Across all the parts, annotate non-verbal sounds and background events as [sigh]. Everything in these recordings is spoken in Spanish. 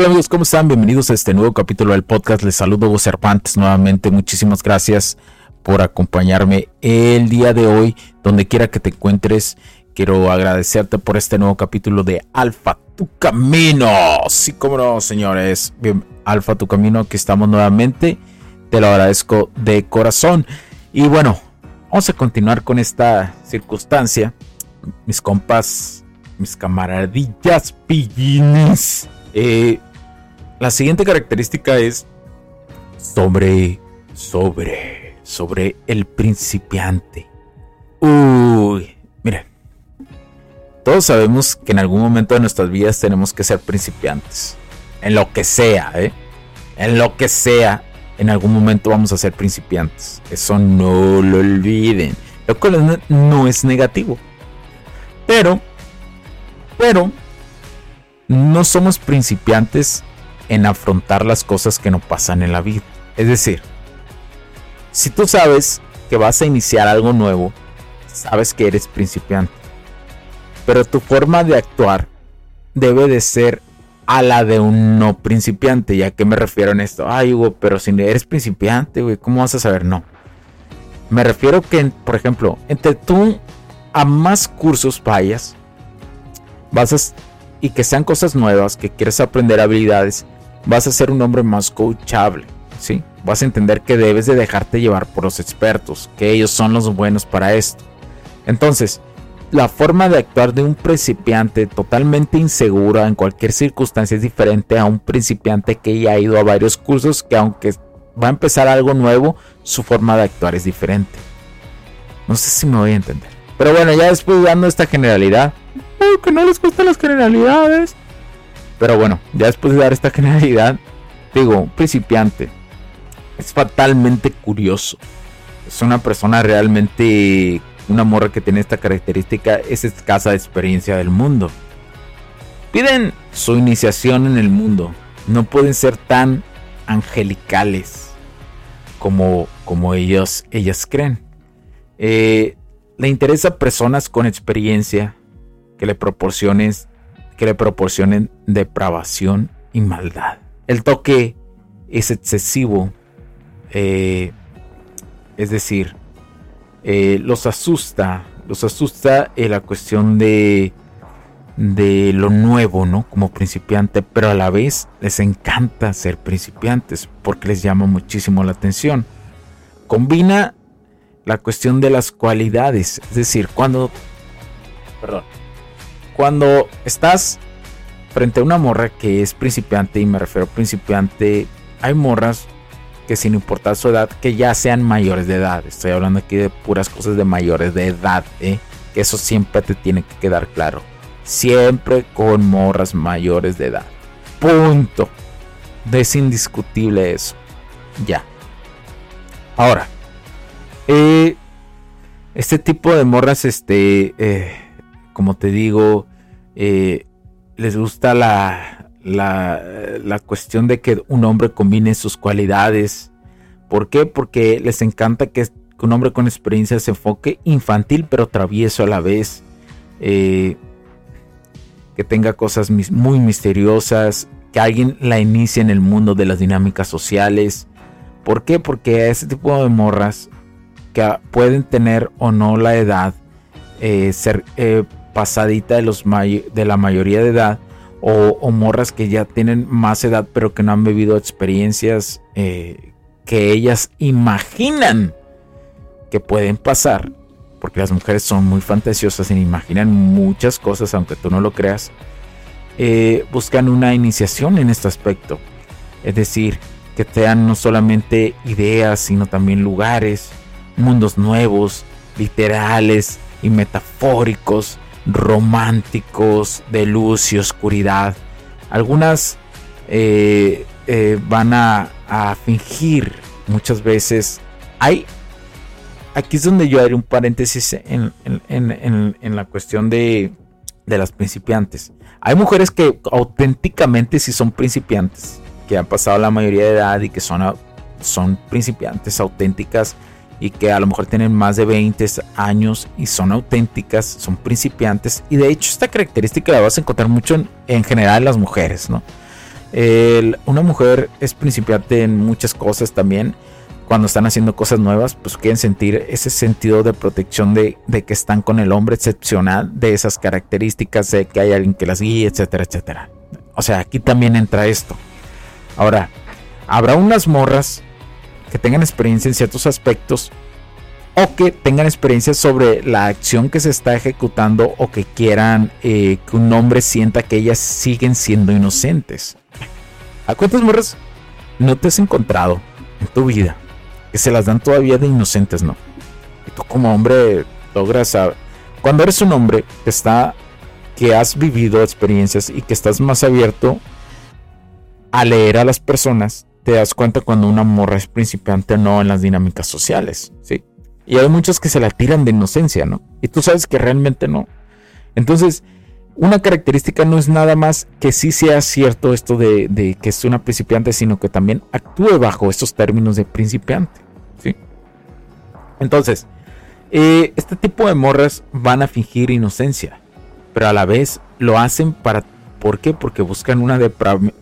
¿Qué tal amigos? ¿Cómo están? Bienvenidos a este nuevo capítulo del podcast. Les saludo Hugo Cervantes nuevamente. Muchísimas gracias por acompañarme el día de hoy. Donde quiera que te encuentres, quiero agradecerte por este nuevo capítulo de Alfa Tu Camino. Sí, cómo no, señores. Bien, Alfa Tu Camino, aquí estamos nuevamente. Te lo agradezco de corazón. Y bueno, vamos a continuar con esta circunstancia. Mis compas, mis camaradillas pillines eh, la siguiente característica es sobre, sobre, sobre el principiante. Uy, miren, todos sabemos que en algún momento de nuestras vidas tenemos que ser principiantes. En lo que sea, ¿eh? En lo que sea, en algún momento vamos a ser principiantes. Eso no lo olviden. Lo cual no es negativo. Pero, pero, no somos principiantes en afrontar las cosas que no pasan en la vida. Es decir, si tú sabes que vas a iniciar algo nuevo, sabes que eres principiante. Pero tu forma de actuar debe de ser a la de un no principiante. ¿Y a qué me refiero en esto? Ay, Hugo, pero si eres principiante, güey, ¿cómo vas a saber? No. Me refiero que, por ejemplo, entre tú a más cursos vayas, vas a y que sean cosas nuevas, que quieres aprender habilidades, vas a ser un hombre más coachable, ¿sí? Vas a entender que debes de dejarte llevar por los expertos, que ellos son los buenos para esto. Entonces, la forma de actuar de un principiante totalmente inseguro en cualquier circunstancia es diferente a un principiante que ya ha ido a varios cursos que aunque va a empezar algo nuevo, su forma de actuar es diferente. No sé si me voy a entender. Pero bueno, ya después dando esta generalidad, que no les gustan las generalidades. Pero bueno, ya después de dar esta [laughs] generalidad, digo, principiante. Es fatalmente curioso. Es una persona realmente, una morra que tiene esta característica, es escasa de experiencia del mundo. Piden su iniciación en el mundo. No pueden ser tan angelicales como, como ellos, ellas creen. Eh, le interesa personas con experiencia, que le proporciones que le proporcionen depravación y maldad. El toque es excesivo, eh, es decir, eh, los asusta, los asusta eh, la cuestión de de lo nuevo, ¿no? Como principiante, pero a la vez les encanta ser principiantes porque les llama muchísimo la atención. Combina la cuestión de las cualidades, es decir, cuando perdón, cuando estás frente a una morra que es principiante, y me refiero a principiante, hay morras que sin importar su edad, que ya sean mayores de edad. Estoy hablando aquí de puras cosas de mayores de edad, ¿eh? que eso siempre te tiene que quedar claro. Siempre con morras mayores de edad. Punto. Es indiscutible eso. Ya. Ahora, eh, este tipo de morras, este, eh, como te digo, eh, les gusta la, la, cuestión de que un hombre combine sus cualidades. ¿Por qué? Porque les encanta que, un hombre con experiencia se enfoque infantil pero travieso a la vez. Eh, que tenga cosas muy misteriosas, que alguien la inicie en el mundo de las dinámicas sociales. ¿Por qué? Porque ese tipo de morras que pueden tener o no la edad, eh, ser pasadita de, los de la mayoría de edad, o, morras que ya tienen más edad pero que no han vivido experiencias eh, que ellas imaginan que pueden pasar, porque las mujeres son muy fantasiosas y imaginan muchas cosas aunque tú no lo creas, eh, buscan una iniciación en este aspecto. Es decir, que sean no solamente ideas, sino también lugares, mundos nuevos, literales y metafóricos, románticos, de luz y oscuridad. Algunas eh, eh, van a, fingir muchas veces. Hay. Aquí es donde yo haré un paréntesis en, la cuestión de, de las principiantes. Hay mujeres que auténticamente sí son principiantes, que han pasado la mayoría de edad y que son, son principiantes auténticas y que a lo mejor tienen más de 20 años y son auténticas, son principiantes. Y de hecho esta característica la vas a encontrar mucho en, general en las mujeres, ¿no? una mujer es principiante en muchas cosas también. Cuando están haciendo cosas nuevas, pues quieren sentir ese sentido de protección de, de que están con el hombre excepcional, de esas características, de que hay alguien que las guíe, etcétera, etcétera. O sea, aquí también entra esto. Ahora, habrá unas morras que tengan experiencia en ciertos aspectos o que tengan experiencia sobre la acción que se está ejecutando o que quieran eh, que un hombre sienta que ellas siguen siendo inocentes. ¿A cuántas morras no te has encontrado en tu vida que se las dan todavía de inocentes, no? Y tú como hombre logras Cuando eres un hombre que está que has vivido experiencias y que estás más abierto a leer a las personas, te das cuenta cuando una morra es principiante o no en las dinámicas sociales, ¿sí? Y hay muchos que se la tiran de inocencia, ¿no? Y tú sabes que realmente no. Entonces, una característica no es nada más que sí sea cierto esto de, que es una principiante, sino que también actúe bajo estos términos de principiante, ¿sí? Entonces, eh, este tipo de morras van a fingir inocencia, pero a la vez lo hacen para ¿Por qué? Porque buscan una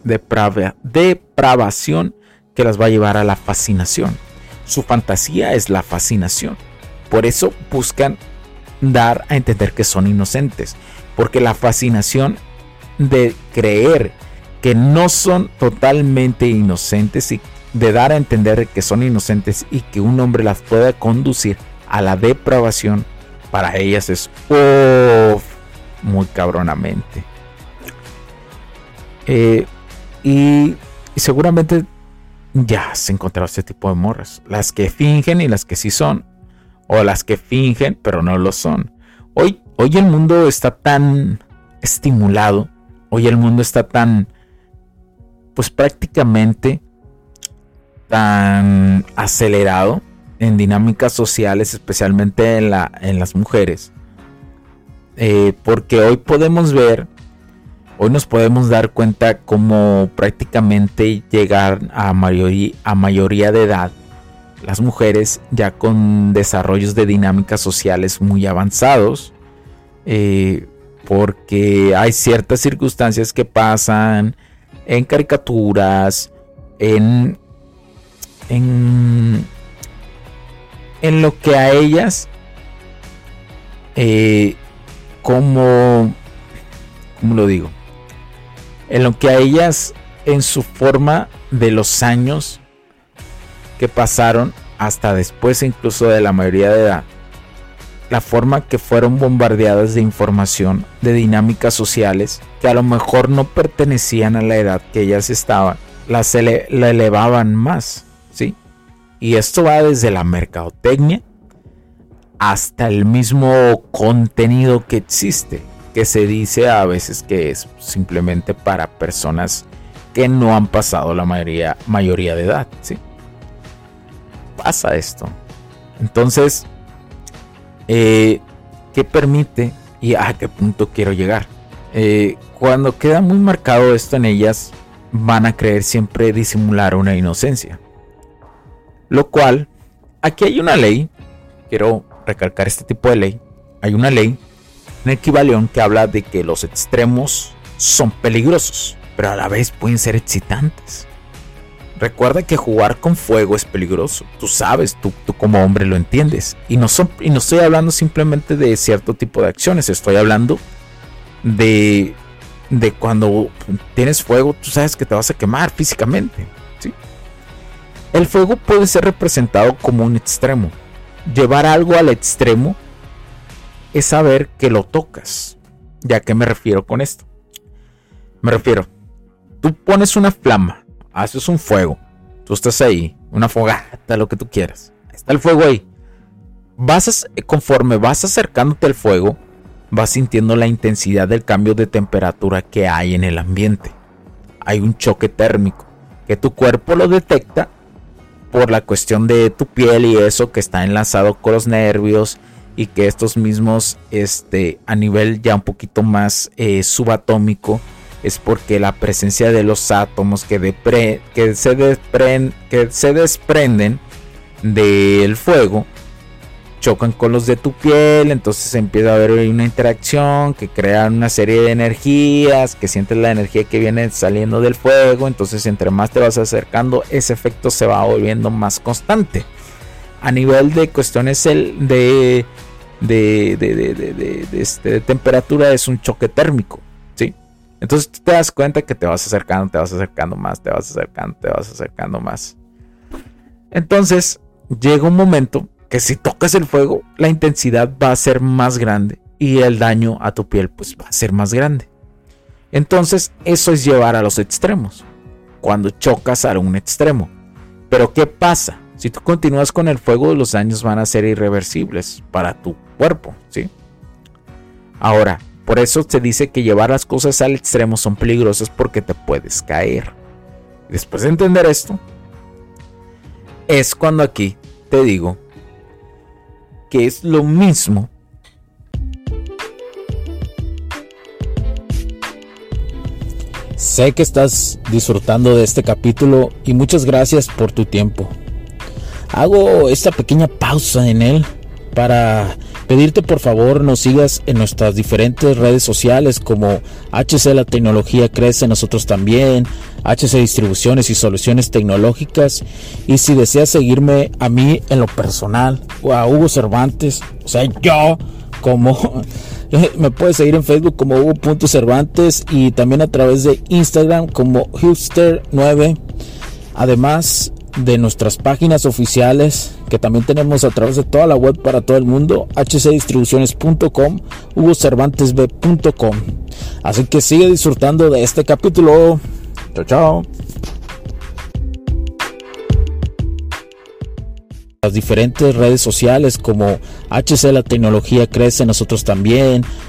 depravación que las va a llevar a la fascinación. Su fantasía es la fascinación. Por eso buscan dar a entender que son inocentes. Porque la fascinación de creer que no son totalmente inocentes y de dar a entender que son inocentes y que un hombre las pueda conducir a la depravación, para ellas es muy cabronamente. Eh, y, seguramente ya se encontrado este tipo de morras. Las que fingen y las que sí son. O las que fingen pero no lo son. Hoy, hoy el mundo está tan estimulado. Hoy el mundo está tan, pues prácticamente tan acelerado en dinámicas sociales, especialmente en, la, en las mujeres. Eh, porque hoy podemos ver Hoy nos podemos dar cuenta cómo prácticamente llegar a mayoría, de edad las mujeres ya con desarrollos de dinámicas sociales muy avanzados, eh, porque hay ciertas circunstancias que pasan en caricaturas, en, en, en lo que a ellas, eh, como, ¿cómo lo digo? En lo que a ellas en su forma de los años que pasaron hasta después incluso de la mayoría de edad, la forma que fueron bombardeadas de información, de dinámicas sociales, que a lo mejor no pertenecían a la edad que ellas estaban, las la elevaban más, ¿sí? Y esto va desde la mercadotecnia hasta el mismo contenido que existe que se dice a veces que es simplemente para personas que no han pasado la mayoría, mayoría de edad. ¿sí? Pasa esto. Entonces, eh, ¿qué permite y a qué punto quiero llegar? Eh, cuando queda muy marcado esto en ellas, van a creer siempre disimular una inocencia. Lo cual, aquí hay una ley, quiero recalcar este tipo de ley, hay una ley Equivalión que habla de que los extremos son peligrosos. pero a la vez pueden ser excitantes. Recuerda que jugar con fuego es peligroso. Tú sabes, tú, tú como hombre lo entiendes. Y no, son, y no estoy hablando simplemente de cierto tipo de acciones. Estoy hablando de, de cuando tienes fuego, tú sabes que te vas a quemar físicamente. ¿sí? El fuego puede ser representado como un extremo. Llevar algo al extremo es saber que lo tocas. ¿Ya qué me refiero con esto? Me refiero, tú pones una flama haces un fuego. Tú estás ahí, una fogata, lo que tú quieras. Está el fuego ahí. Vas conforme vas acercándote al fuego, vas sintiendo la intensidad del cambio de temperatura que hay en el ambiente. Hay un choque térmico que tu cuerpo lo detecta por la cuestión de tu piel y eso que está enlazado con los nervios y que estos mismos este a nivel ya un poquito más eh, subatómico es porque la presencia de los átomos que, que, se, que se desprenden del fuego chocan con los de tu piel, entonces empieza a haber una interacción que crea una serie de energías, que sientes la energía que viene saliendo del fuego, entonces entre más te vas acercando, ese efecto se va volviendo más constante. A nivel de cuestiones de, de, de, de, este, de temperatura es un choque térmico. Entonces tú te das cuenta que te vas acercando, te vas acercando más, te vas acercando, te vas acercando más. Entonces llega un momento que si tocas el fuego, la intensidad va a ser más grande y el daño a tu piel pues va a ser más grande. Entonces eso es llevar a los extremos. Cuando chocas a un extremo. Pero ¿qué pasa? Si tú continúas con el fuego, los daños van a ser irreversibles para tu cuerpo, ¿sí? Ahora, por eso se dice que llevar las cosas al extremo son peligrosas porque te puedes caer. Después de entender esto, es cuando aquí te digo que es lo mismo Sé que estás disfrutando de este capítulo y muchas gracias por tu tiempo. Hago esta pequeña pausa en él para pedirte por favor nos sigas en nuestras diferentes redes sociales como HC La Tecnología Crece, nosotros también, HC Distribuciones y Soluciones Tecnológicas. Y si deseas seguirme a mí en lo personal o a Hugo Cervantes, o sea, yo como [laughs] me puedes seguir en Facebook como Hugo.cervantes y también a través de Instagram como Hipster9. Además, de nuestras páginas oficiales que también tenemos a través de toda la web para todo el mundo, hcdistribuciones.com, hugocervantesb.com. Así que sigue disfrutando de este capítulo. Chao, chao. las diferentes redes sociales como HC La Tecnología Crece, nosotros también,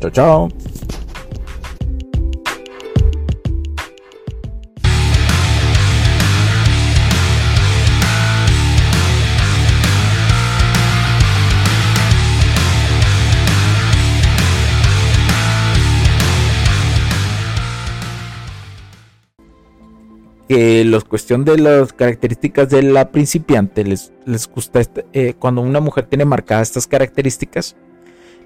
Chao, chao. que la cuestión de las características de la principiante les, les gusta este, eh, cuando una mujer tiene marcadas estas características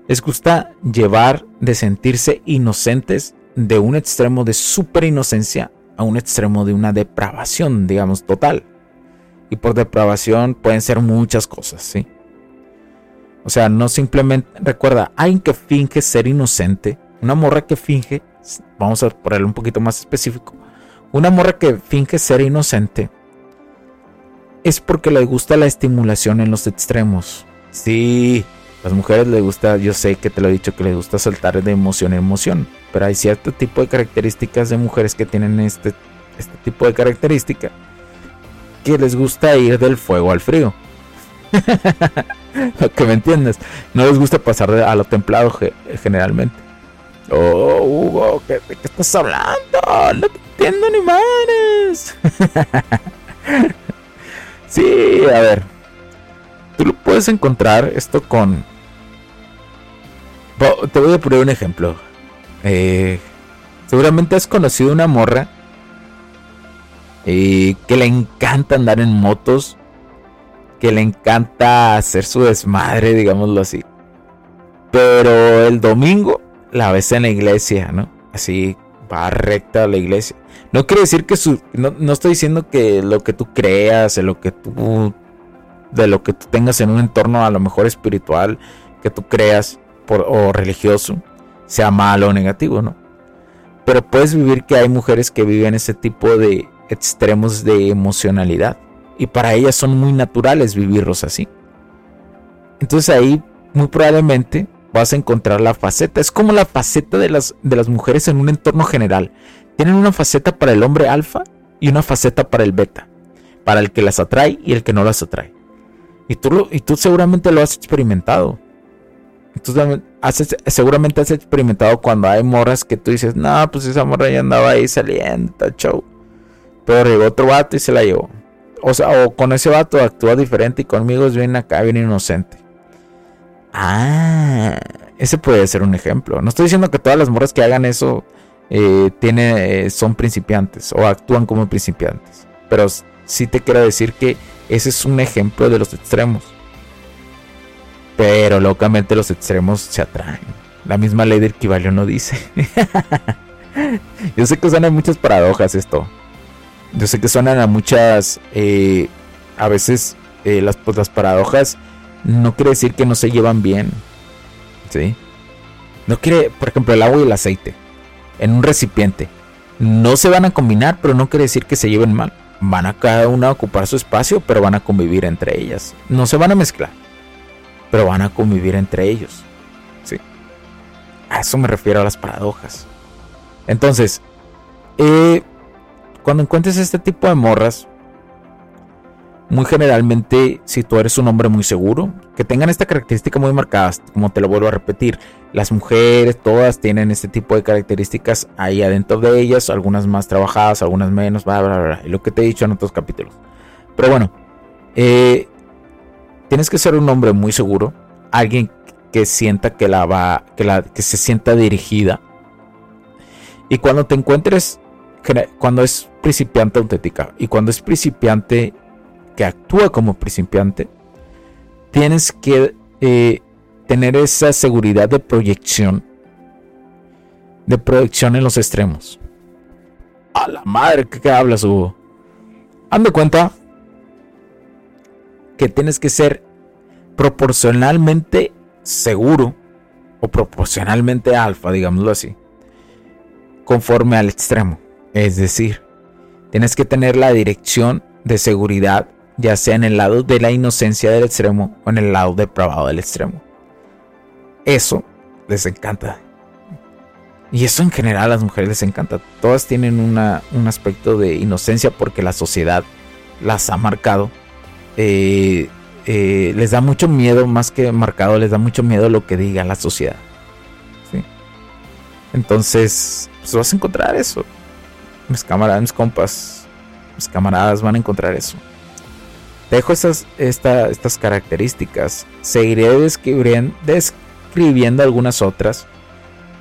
les gusta llevar de sentirse inocentes de un extremo de super inocencia a un extremo de una depravación digamos total. Y por depravación pueden ser muchas cosas sí o sea no simplemente recuerda alguien que finge ser inocente una morra que finge vamos a ponerlo un poquito más específico una morra que finge ser inocente es porque le gusta la estimulación en los extremos. Sí, las mujeres les gusta, yo sé que te lo he dicho que les gusta saltar de emoción en emoción, pero hay cierto tipo de características de mujeres que tienen este, este tipo de característica que les gusta ir del fuego al frío. [laughs] que me entiendes, no les gusta pasar a lo templado generalmente. Oh, Hugo, ¿qué, ¿de qué estás hablando? No te entiendo ni madres. [laughs] sí, a ver. Puedes encontrar esto con... Te voy a poner un ejemplo. Eh, seguramente has conocido una morra eh, que le encanta andar en motos, que le encanta hacer su desmadre, digámoslo así. Pero el domingo la ves en la iglesia, ¿no? Así va recta a la iglesia. No quiere decir que su. No, estoy diciendo que lo que tú creas, lo que tú. De lo que tú tengas en un entorno a lo mejor espiritual que tú creas o religioso sea malo o negativo, ¿no? Pero puedes vivir que hay mujeres que viven ese tipo de extremos de emocionalidad. Y para ellas son muy naturales vivirlos así. Entonces ahí muy probablemente vas a encontrar la faceta. Es como la faceta de las, de las mujeres en un entorno general. Tienen una faceta para el hombre alfa y una faceta para el beta. Para el que las atrae y el que no las atrae. Y tú, y tú seguramente lo has experimentado. Entonces, seguramente has experimentado cuando hay morras que tú dices, no, pues esa morra ya andaba ahí saliendo, show. Pero llegó otro vato y se la llevó. O sea, o con ese vato actúa diferente y conmigo es bien acá, bien inocente. Ah, ese puede ser un ejemplo. No estoy diciendo que todas las morras que hagan eso eh, tiene, eh, son principiantes o actúan como principiantes. Pero sí te quiero decir que ese es un ejemplo de los extremos. Pero locamente los extremos se atraen. La misma ley del equivalión no dice. [laughs] Yo sé que suenan muchas paradojas esto. Yo sé que suenan a muchas... Eh, a veces las, pues, paradojas no quiere decir que no se llevan bien. ¿Sí? No quiere, por ejemplo, el agua y el aceite en un recipiente. No se van a combinar, pero no quiere decir que se lleven mal. Van a cada una a ocupar su espacio, pero van a convivir entre ellas. No se van a mezclar, pero van a convivir entre ellos. ¿Sí? A eso me refiero a las paradojas. Entonces, eh, cuando encuentres este tipo de morras, muy generalmente, si tú eres un hombre muy seguro, que tengan esta característica muy marcada, como te lo vuelvo a repetir, las mujeres todas tienen este tipo de características ahí adentro de ellas, algunas más trabajadas, algunas menos, bla, bla, bla, lo que te he dicho en otros capítulos. Pero bueno, eh, tienes que ser un hombre muy seguro, alguien que sienta que la va, que, la, que se sienta dirigida. Y cuando te encuentres, cuando es principiante auténtica y cuando es principiante que actúa como principiante, tienes que eh, tener esa seguridad de proyección, de proyección en los extremos. A la madre, ¿qué, hablas, Hugo? Ando cuenta que tienes que ser proporcionalmente seguro o proporcionalmente alfa, digámoslo así, conforme al extremo. Es decir, tienes que tener la dirección de seguridad ya sea en el lado de la inocencia del extremo o en el lado depravado del extremo. Eso les encanta. Y eso en general a las mujeres les encanta. Todas tienen un aspecto de inocencia porque la sociedad las ha marcado. Eh, eh, les da mucho miedo, más que marcado, les da mucho miedo lo que diga la sociedad. Entonces, pues vas a encontrar eso. Mis camaradas, mis compas, mis camaradas van a encontrar eso dejo estas, estas características. Seguiré describiendo, algunas otras.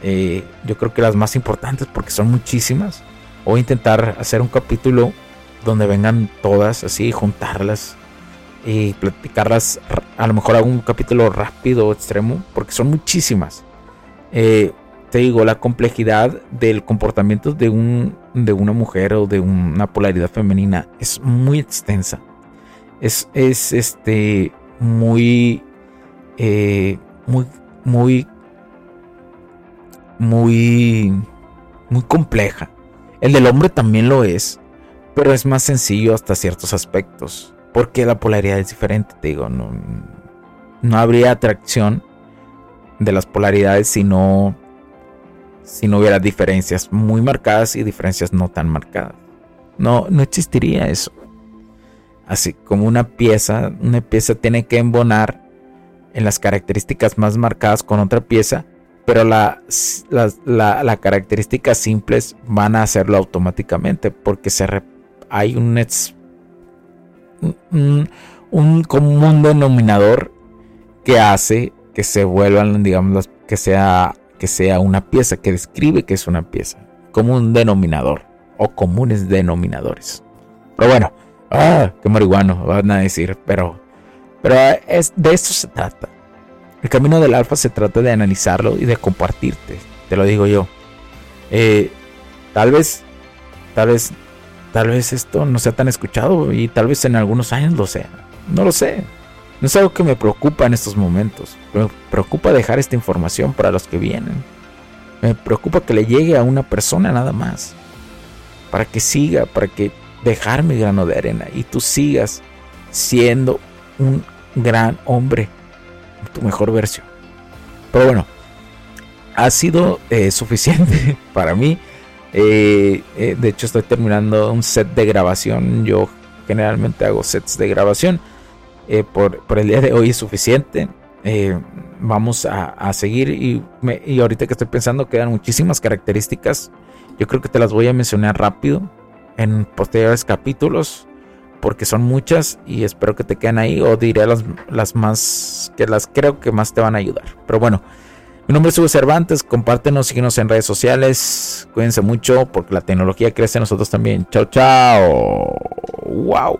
Eh, yo creo que las más importantes porque son muchísimas. A intentar hacer un capítulo donde vengan todas así, juntarlas y platicarlas. A lo mejor hago un capítulo rápido o extremo porque son muchísimas. Eh, te digo, la complejidad del comportamiento de, un, de una mujer o de una polaridad femenina es muy extensa es, es este muy, eh, muy, muy, muy, muy compleja. El del hombre también lo es, pero es más sencillo hasta ciertos aspectos, porque la polaridad es diferente, te digo, no, no habría atracción de las polaridades si no, si no hubiera diferencias muy marcadas y diferencias no tan marcadas. No, no existiría eso así como una pieza, una pieza tiene que embonar en las características más marcadas con otra pieza, pero las, características simples van a hacerlo automáticamente porque se hay un, un, un, común denominador que hace que se vuelvan, digamos, que sea, que sea una pieza, que describe que es una pieza, como un denominador o comunes denominadores. Pero bueno, ah, qué marihuano, van a decir, pero, pero es, de esto se trata. El camino del alfa se trata de analizarlo y de compartirte, te lo digo yo. Eh, tal vez, tal vez, tal vez esto no sea tan escuchado y tal vez en algunos años lo sea. No lo sé. No es algo que me preocupa en estos momentos. Me preocupa dejar esta información para los que vienen. Me preocupa que le llegue a una persona nada más. Para que siga, para que dejar mi grano de arena y tú sigas siendo un gran hombre tu mejor versión. Pero bueno, ha sido eh, [laughs] suficiente para mí. Eh, eh, de hecho, estoy terminando un set de grabación. Yo generalmente hago sets de grabación. Por, el día de hoy es suficiente. vamos a, seguir y, y, ahorita que estoy pensando quedan muchísimas características. Yo creo que te las voy a mencionar rápido en posteriores capítulos porque son muchas y espero que te queden ahí o diré las, las más que las creo que más te van a ayudar. Pero bueno, mi nombre es Hugo Cervantes, compártenos, síguenos en redes sociales, cuídense mucho porque la tecnología crece en nosotros también. Chao, chao. Wow.